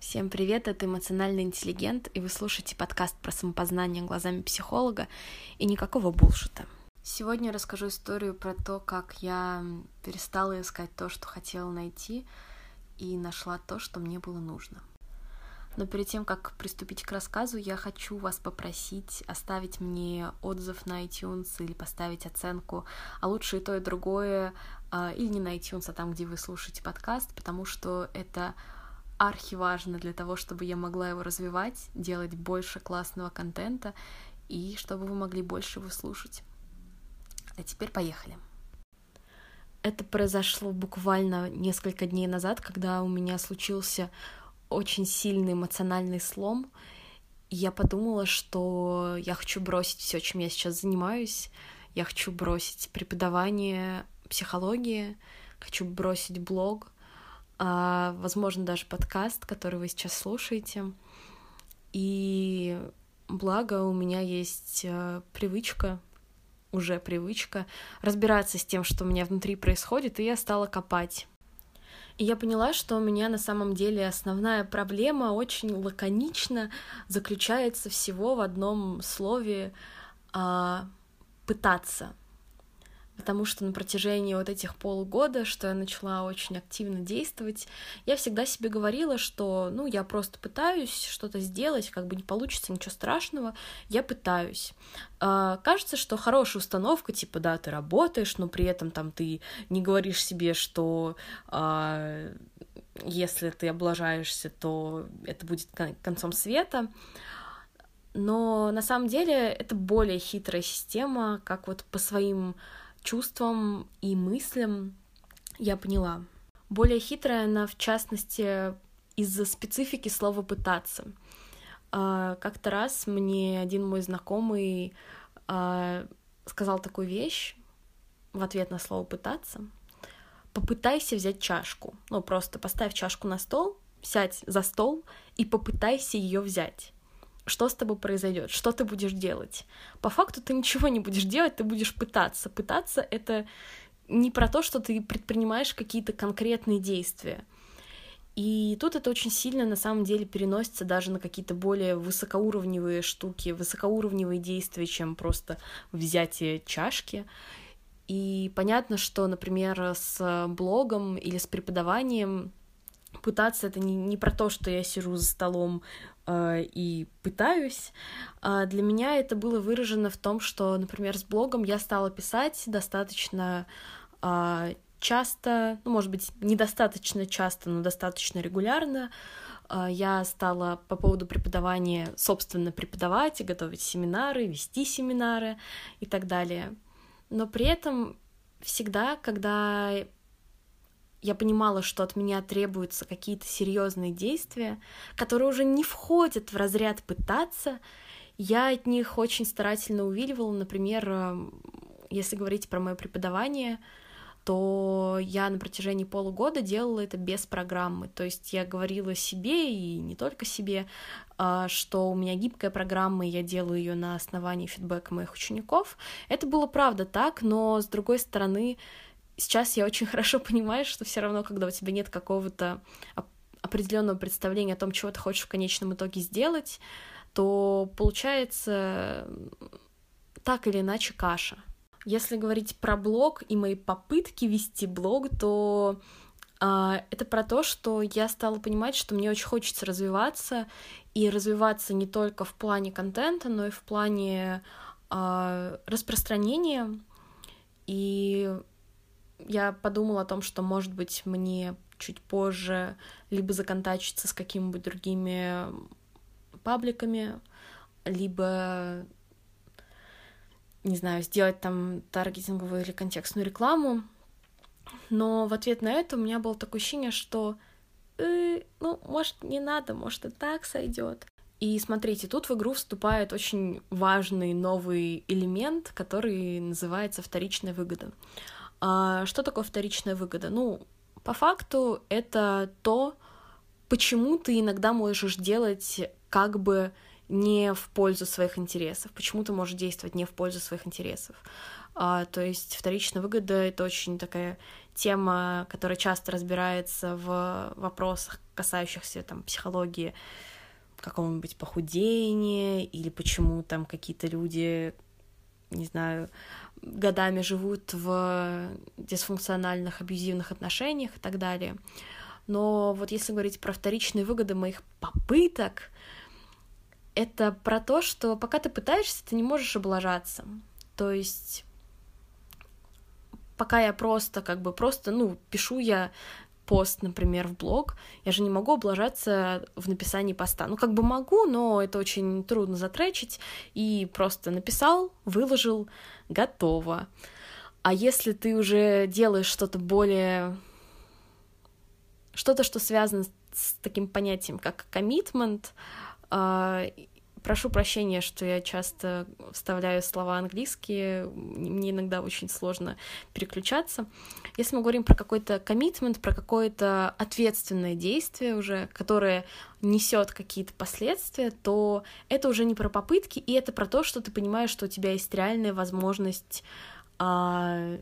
Всем привет, это эмоциональный интеллигент, и вы слушаете подкаст про самопознание глазами психолога и никакого булшита. Сегодня расскажу историю про то, как я перестала искать то, что хотела найти, и нашла то, что мне было нужно. Но перед тем, как приступить к рассказу, я хочу вас попросить оставить мне отзыв на iTunes или поставить оценку, а лучше и то, и другое, а, или не на iTunes, а там, где вы слушаете подкаст, потому что это архиважно для того, чтобы я могла его развивать, делать больше классного контента и чтобы вы могли больше его слушать. А теперь поехали. Это произошло буквально несколько дней назад, когда у меня случился очень сильный эмоциональный слом. Я подумала, что я хочу бросить все, чем я сейчас занимаюсь. Я хочу бросить преподавание психологии, хочу бросить блог, возможно, даже подкаст, который вы сейчас слушаете. И благо у меня есть а, привычка, уже привычка, разбираться с тем, что у меня внутри происходит, и я стала копать. И я поняла, что у меня на самом деле основная проблема очень лаконично заключается всего в одном слове а, пытаться потому что на протяжении вот этих полугода, что я начала очень активно действовать, я всегда себе говорила, что, ну, я просто пытаюсь что-то сделать, как бы не получится, ничего страшного, я пытаюсь. А, кажется, что хорошая установка, типа, да, ты работаешь, но при этом там ты не говоришь себе, что а, если ты облажаешься, то это будет концом света. Но на самом деле это более хитрая система, как вот по своим чувствам и мыслям я поняла. Более хитрая она, в частности, из-за специфики слова «пытаться». А, как-то раз мне один мой знакомый а, сказал такую вещь в ответ на слово «пытаться». Попытайся взять чашку. Ну, просто поставь чашку на стол, сядь за стол и попытайся ее взять что с тобой произойдет, что ты будешь делать. По факту ты ничего не будешь делать, ты будешь пытаться. Пытаться — это не про то, что ты предпринимаешь какие-то конкретные действия. И тут это очень сильно на самом деле переносится даже на какие-то более высокоуровневые штуки, высокоуровневые действия, чем просто взятие чашки. И понятно, что, например, с блогом или с преподаванием пытаться это не, не про то, что я сижу за столом и пытаюсь. Э, для меня это было выражено в том, что, например, с блогом я стала писать достаточно э, часто, ну, может быть, недостаточно часто, но достаточно регулярно. Э, я стала по поводу преподавания, собственно, преподавать и готовить семинары, вести семинары и так далее. Но при этом всегда, когда я понимала, что от меня требуются какие-то серьезные действия, которые уже не входят в разряд пытаться, я от них очень старательно увиливала. Например, эм, если говорить про мое преподавание, то я на протяжении полугода делала это без программы. То есть я говорила себе и не только себе, а, что у меня гибкая программа, и я делаю ее на основании фидбэка моих учеников. Это было правда так, но с другой стороны, сейчас я очень хорошо понимаю, что все равно, когда у тебя нет какого-то определенного представления о том, чего ты хочешь в конечном итоге сделать, то получается так или иначе каша. Если говорить про блог и мои попытки вести блог, то Uh, это про то, что я стала понимать, что мне очень хочется развиваться, и развиваться не только в плане контента, но и в плане uh, распространения. И я подумала о том, что, может быть, мне чуть позже либо законтачиться с какими-нибудь другими пабликами, либо, не знаю, сделать там таргетинговую или контекстную рекламу. Но в ответ на это у меня было такое ощущение, что э, ну, может, не надо, может, и так сойдет. И смотрите, тут в игру вступает очень важный новый элемент, который называется вторичная выгода. А что такое вторичная выгода? Ну, по факту это то, почему ты иногда можешь делать как бы не в пользу своих интересов, почему ты можешь действовать не в пользу своих интересов. А, то есть вторичная выгода — это очень такая тема, которая часто разбирается в вопросах, касающихся там, психологии какого-нибудь похудения или почему там какие-то люди, не знаю, годами живут в дисфункциональных, абьюзивных отношениях и так далее. Но вот если говорить про вторичные выгоды моих попыток, это про то, что пока ты пытаешься, ты не можешь облажаться. То есть пока я просто, как бы, просто, ну, пишу я пост, например, в блог, я же не могу облажаться в написании поста. Ну, как бы могу, но это очень трудно затречить, и просто написал, выложил, готово. А если ты уже делаешь что-то более... Что-то, что связано с таким понятием, как коммитмент, Прошу прощения, что я часто вставляю слова английские, мне иногда очень сложно переключаться. Если мы говорим про какой-то коммитмент, про какое-то ответственное действие уже, которое несет какие-то последствия, то это уже не про попытки, и это про то, что ты понимаешь, что у тебя есть реальная возможность а,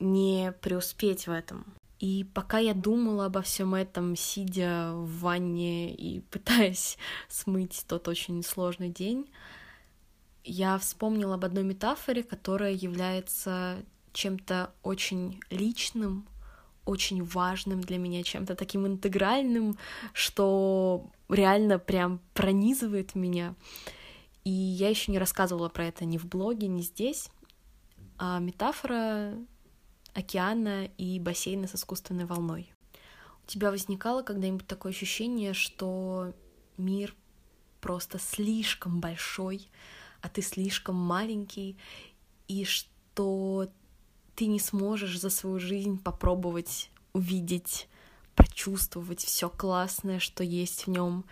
не преуспеть в этом. И пока я думала обо всем этом, сидя в ванне и пытаясь смыть тот очень сложный день, я вспомнила об одной метафоре, которая является чем-то очень личным, очень важным для меня, чем-то таким интегральным, что реально прям пронизывает меня. И я еще не рассказывала про это ни в блоге, ни здесь. А метафора океана и бассейна с искусственной волной. У тебя возникало когда-нибудь такое ощущение, что мир просто слишком большой, а ты слишком маленький, и что ты не сможешь за свою жизнь попробовать увидеть, прочувствовать все классное, что есть в нем,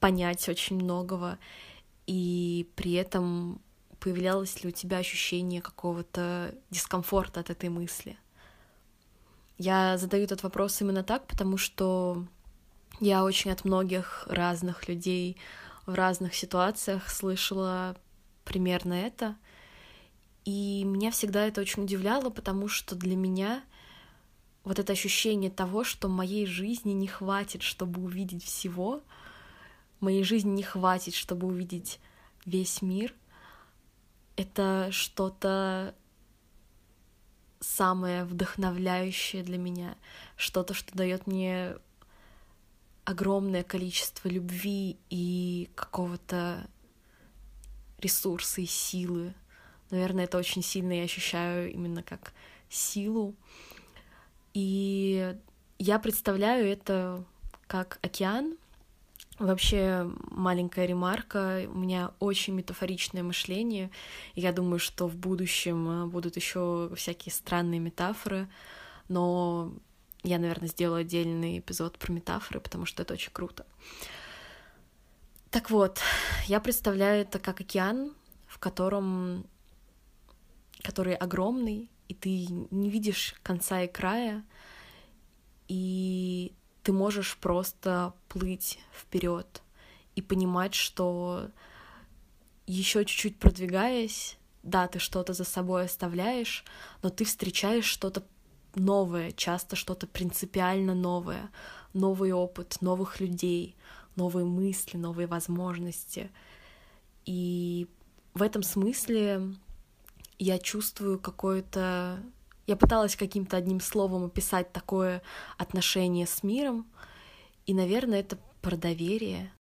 понять очень многого, и при этом появлялось ли у тебя ощущение какого-то дискомфорта от этой мысли? Я задаю этот вопрос именно так, потому что я очень от многих разных людей в разных ситуациях слышала примерно это. И меня всегда это очень удивляло, потому что для меня вот это ощущение того, что моей жизни не хватит, чтобы увидеть всего, моей жизни не хватит, чтобы увидеть весь мир, это что-то самое вдохновляющее для меня, что-то, что дает мне огромное количество любви и какого-то ресурса и силы. Наверное, это очень сильно я ощущаю именно как силу. И я представляю это как океан, Вообще, маленькая ремарка, у меня очень метафоричное мышление. Я думаю, что в будущем э, будут еще всякие странные метафоры, но я, наверное, сделаю отдельный эпизод про метафоры, потому что это очень круто. Так вот, я представляю это как океан, в котором который огромный, и ты не видишь конца и края, и ты можешь просто плыть вперед и понимать, что еще чуть-чуть продвигаясь, да, ты что-то за собой оставляешь, но ты встречаешь что-то новое, часто что-то принципиально новое, новый опыт, новых людей, новые мысли, новые возможности. И в этом смысле я чувствую какое-то я пыталась каким-то одним словом описать такое отношение с миром, и, наверное, это про доверие.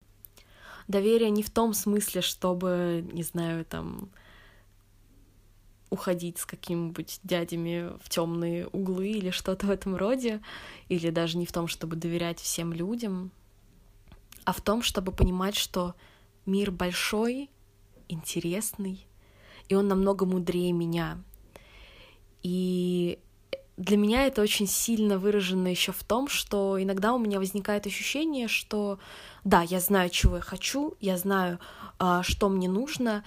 Доверие не в том смысле, чтобы, не знаю, там уходить с какими-нибудь дядями в темные углы или что-то в этом роде, или даже не в том, чтобы доверять всем людям, а в том, чтобы понимать, что мир большой, интересный, и он намного мудрее меня, и для меня это очень сильно выражено еще в том, что иногда у меня возникает ощущение, что да, я знаю, чего я хочу, я знаю, а, что мне нужно,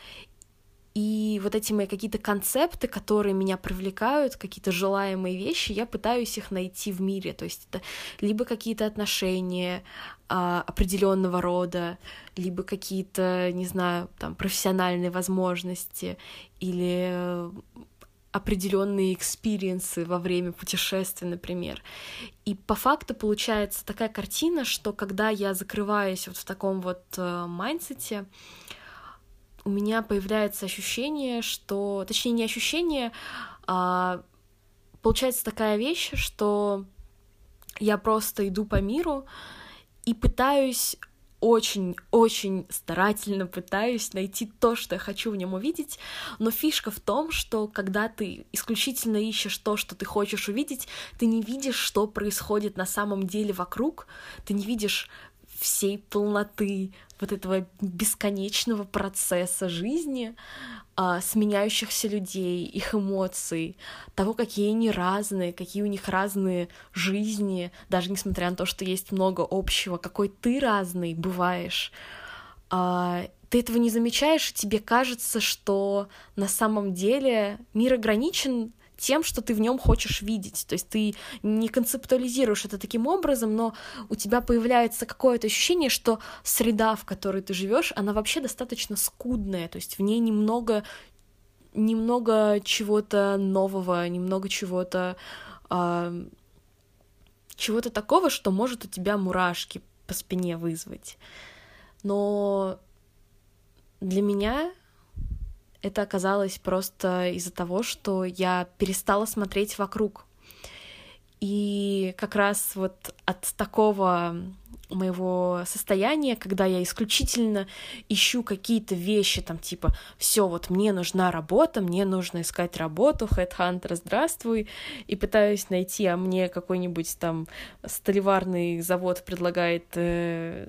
и вот эти мои какие-то концепты, которые меня привлекают, какие-то желаемые вещи, я пытаюсь их найти в мире. То есть это либо какие-то отношения, а, определенного рода, либо какие-то, не знаю, там профессиональные возможности или определенные experience ы во время путешествия, например. И по факту получается такая картина, что когда я закрываюсь вот в таком вот э, mindset е, у меня появляется ощущение, что, точнее, не ощущение, а получается такая вещь, что я просто иду по миру и пытаюсь очень-очень старательно пытаюсь найти то, что я хочу в нем увидеть, но фишка в том, что когда ты исключительно ищешь то, что ты хочешь увидеть, ты не видишь, что происходит на самом деле вокруг, ты не видишь всей полноты вот этого бесконечного процесса жизни, а, сменяющихся людей, их эмоций, того, какие они разные, какие у них разные жизни, даже несмотря на то, что есть много общего, какой ты разный бываешь. А, ты этого не замечаешь, и тебе кажется, что на самом деле мир ограничен тем, что ты в нем хочешь видеть. То есть ты не концептуализируешь это таким образом, но у тебя появляется какое-то ощущение, что среда, в которой ты живешь, она вообще достаточно скудная, то есть в ней немного немного чего-то нового, немного чего-то э, чего-то такого, что может у тебя мурашки по спине вызвать. Но для меня это оказалось просто из-за того, что я перестала смотреть вокруг. И как раз вот от такого моего состояния, когда я исключительно ищу какие-то вещи, там типа, все, вот мне нужна работа, мне нужно искать работу, Headhunter, здравствуй, и пытаюсь найти, а мне какой-нибудь там столеварный завод предлагает э,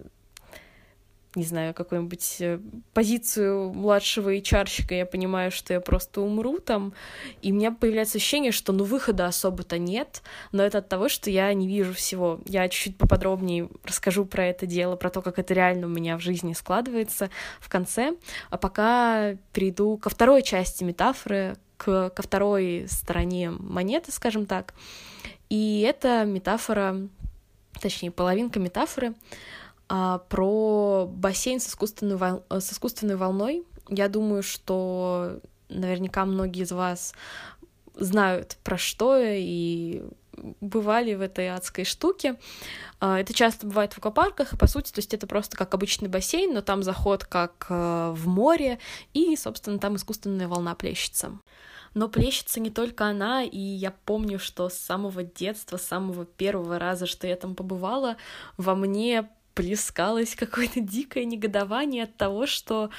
не знаю, какую-нибудь э, позицию младшего HR-щика, я понимаю, что я просто умру там, и у меня появляется ощущение, что ну выхода особо-то нет, но это от того, что я не вижу всего. Я чуть-чуть поподробнее расскажу про это дело, про то, как это реально у меня в жизни складывается в конце, а пока перейду ко второй части метафоры, к, ко второй стороне монеты, скажем так, и это метафора, точнее, половинка метафоры, про бассейн с искусственной, вол... с искусственной волной. Я думаю, что наверняка многие из вас знают про что и бывали в этой адской штуке. А, это часто бывает в аквапарках, и по сути, то есть это просто как обычный бассейн, но там заход как э, в море, и, собственно, там искусственная волна плещется. Но плещется не только она, и я помню, что с самого детства, с самого первого раза, что я там побывала, во мне плескалось какое-то дикое негодование от того, что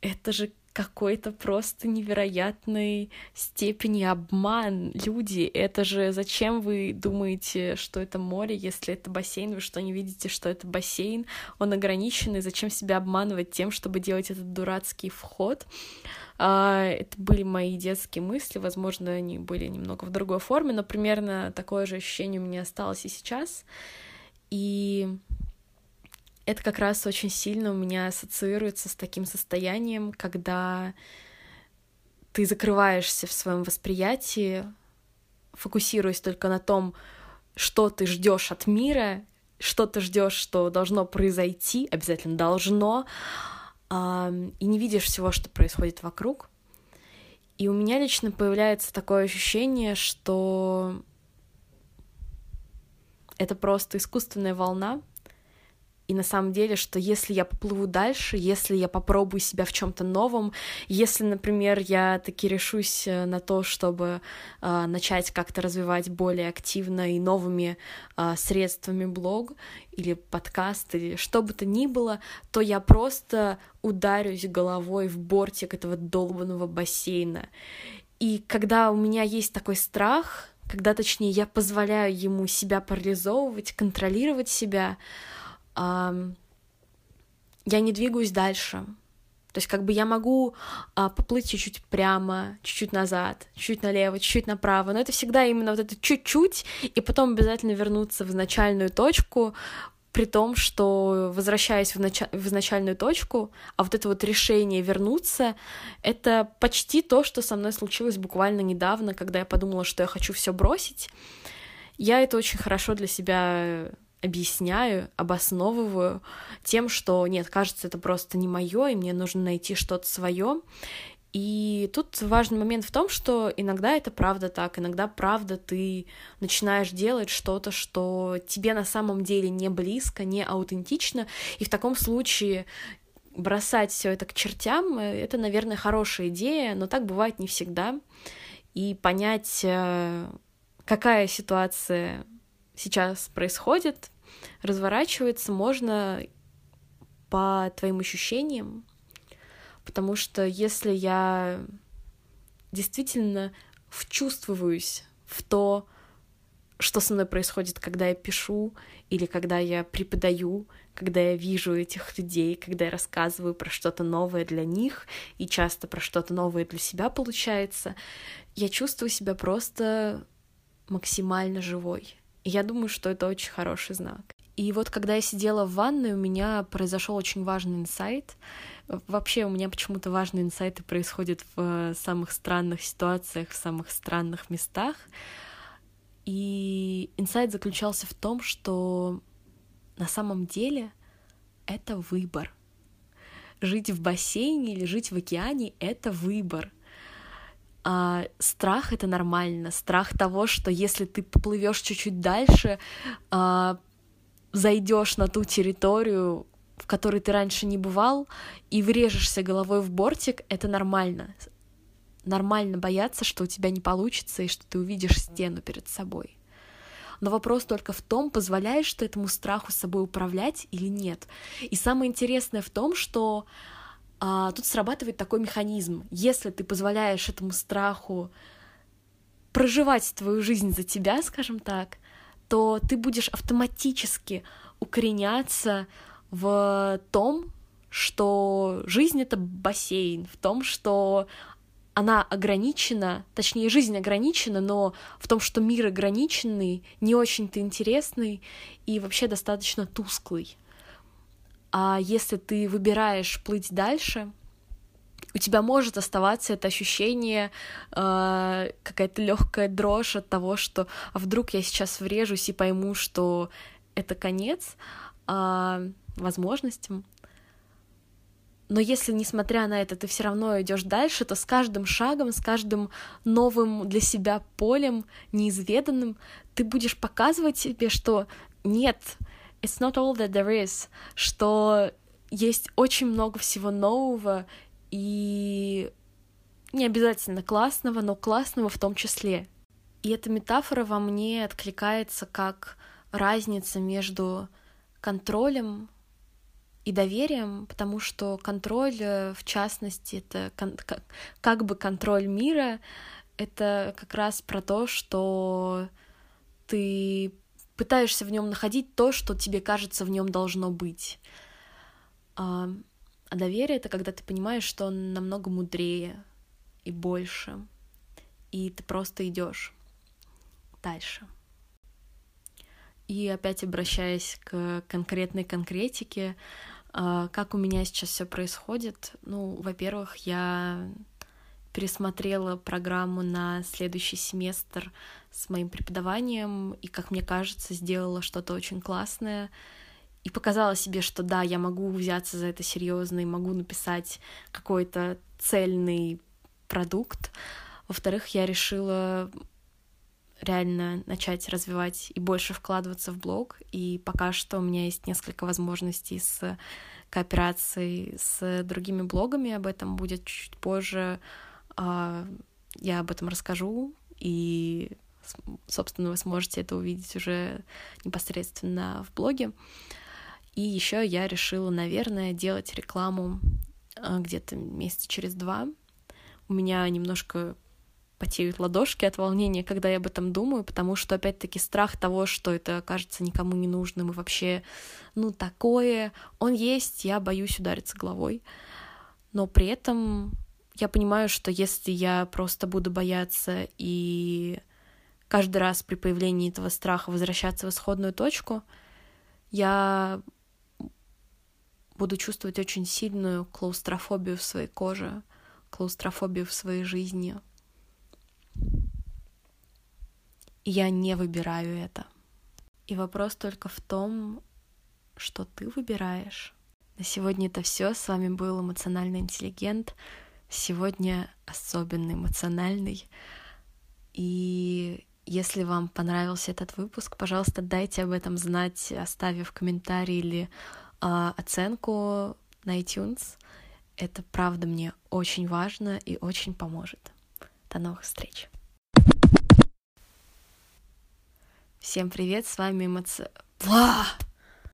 это же какой-то просто невероятной степени обман. Люди, это же зачем вы думаете, что это море, если это бассейн, вы что не видите, что это бассейн, он ограниченный, зачем себя обманывать тем, чтобы делать этот дурацкий вход? А, это были мои детские мысли, возможно, они были немного в другой форме, но примерно такое же ощущение у меня осталось и сейчас. И это как раз очень сильно у меня ассоциируется с таким состоянием, когда ты закрываешься в своем восприятии, фокусируясь только на том, что ты ждешь от мира, что ты ждешь, что должно произойти, обязательно должно, и не видишь всего, что происходит вокруг. И у меня лично появляется такое ощущение, что это просто искусственная волна, и на самом деле, что если я поплыву дальше, если я попробую себя в чем-то новом, если, например, я таки решусь э, на то, чтобы э, начать как-то развивать более активно и новыми э, средствами блог или подкаст или что бы то ни было, то я просто ударюсь головой в бортик этого долбанного бассейна. И когда у меня есть такой страх, когда, точнее, я позволяю ему себя парализовывать, контролировать себя, я не двигаюсь дальше. То есть как бы я могу а, поплыть чуть-чуть прямо, чуть-чуть назад, чуть-чуть налево, чуть-чуть направо, но это всегда именно вот это чуть-чуть, и потом обязательно вернуться в изначальную точку, при том, что возвращаясь в, нач... в изначальную точку, а вот это вот решение вернуться, это почти то, что со мной случилось буквально недавно, когда я подумала, что я хочу все бросить. Я это очень хорошо для себя объясняю, обосновываю тем, что нет, кажется, это просто не мое, и мне нужно найти что-то свое. И тут важный момент в том, что иногда это правда так, иногда правда ты начинаешь делать что-то, что тебе на самом деле не близко, не аутентично, и в таком случае бросать все это к чертям, э, это, наверное, хорошая идея, но так бывает не всегда. И понять, э, какая ситуация сейчас происходит, разворачивается, можно по твоим ощущениям, потому что если я действительно вчувствуюсь в то, что со мной происходит, когда я пишу или когда я преподаю, когда я вижу этих людей, когда я рассказываю про что-то новое для них и часто про что-то новое для себя получается, я чувствую себя просто максимально живой. Я думаю, что это очень хороший знак. И вот когда я сидела в ванной, у меня произошел очень важный инсайт. Вообще у меня почему-то важные инсайты происходят в самых странных ситуациях, в самых странных местах. И инсайт заключался в том, что на самом деле это выбор. Жить в бассейне или жить в океане — это выбор. А страх это нормально. Страх того, что если ты поплывешь чуть-чуть дальше, а, зайдешь на ту территорию, в которой ты раньше не бывал, и врежешься головой в бортик, это нормально. Нормально бояться, что у тебя не получится и что ты увидишь стену перед собой. Но вопрос только в том, позволяешь ты этому страху с собой управлять или нет. И самое интересное в том, что а, тут срабатывает такой механизм. Если ты позволяешь этому страху проживать твою жизнь за тебя, скажем так, то ты будешь автоматически укореняться в том, что жизнь — это бассейн, в том, что она ограничена, точнее, жизнь ограничена, но в том, что мир ограниченный, не очень-то интересный и вообще достаточно тусклый. А если ты выбираешь плыть дальше, у тебя может оставаться это ощущение, э, какая-то легкая дрожь от того, что а вдруг я сейчас врежусь и пойму, что это конец э, возможностям. Но если, несмотря на это, ты все равно идешь дальше, то с каждым шагом, с каждым новым для себя полем, неизведанным, ты будешь показывать себе, что нет, it's not all that there is, что есть очень много всего нового и не обязательно классного, но классного в том числе. И эта метафора во мне откликается как разница между контролем и доверием, потому что контроль, э, в частности, это кон- как, как бы контроль мира, это как раз про то, что ты пытаешься в нем находить то, что тебе кажется в нем должно быть. А, а доверие это когда ты понимаешь, что он намного мудрее и больше, и ты просто идешь дальше. И опять обращаясь к конкретной конкретике, а, как у меня сейчас все происходит? Ну, во-первых, я пересмотрела программу на следующий семестр с моим преподаванием, и, как мне кажется, сделала что-то очень классное. И показала себе, что да, я могу взяться за это серьезно и могу написать какой-то цельный продукт. Во-вторых, я решила реально начать развивать и больше вкладываться в блог. И пока что у меня есть несколько возможностей с кооперацией с другими блогами. Об этом будет чуть позже. А, я об этом расскажу. И, собственно, вы сможете это увидеть уже непосредственно в блоге. И еще я решила, наверное, делать рекламу а, где-то месяца через два. У меня немножко потеют ладошки от волнения, когда я об этом думаю, потому что, опять-таки, страх того, что это окажется никому не нужным и вообще, ну, такое, он есть, я боюсь удариться головой. Но при этом я понимаю, что если я просто буду бояться и каждый раз при появлении этого страха возвращаться в исходную точку, я буду чувствовать очень сильную клаустрофобию в своей коже, клаустрофобию в своей жизни, я не выбираю это. И вопрос только в том, что ты выбираешь. На сегодня это все. С вами был эмоциональный интеллигент. Сегодня особенно эмоциональный. И если вам понравился этот выпуск, пожалуйста, дайте об этом знать, оставив комментарий или э, оценку на iTunes. Это правда мне очень важно и очень поможет. До новых встреч. Всем привет, с вами эмоци...